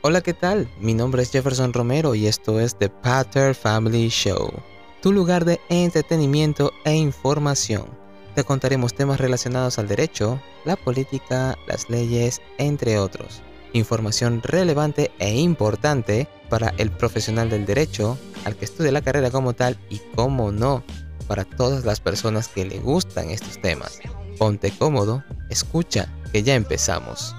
Hola, ¿qué tal? Mi nombre es Jefferson Romero y esto es The Pater Family Show, tu lugar de entretenimiento e información. Te contaremos temas relacionados al derecho, la política, las leyes, entre otros. Información relevante e importante para el profesional del derecho, al que estudia la carrera como tal y, como no, para todas las personas que le gustan estos temas. Ponte cómodo, escucha, que ya empezamos.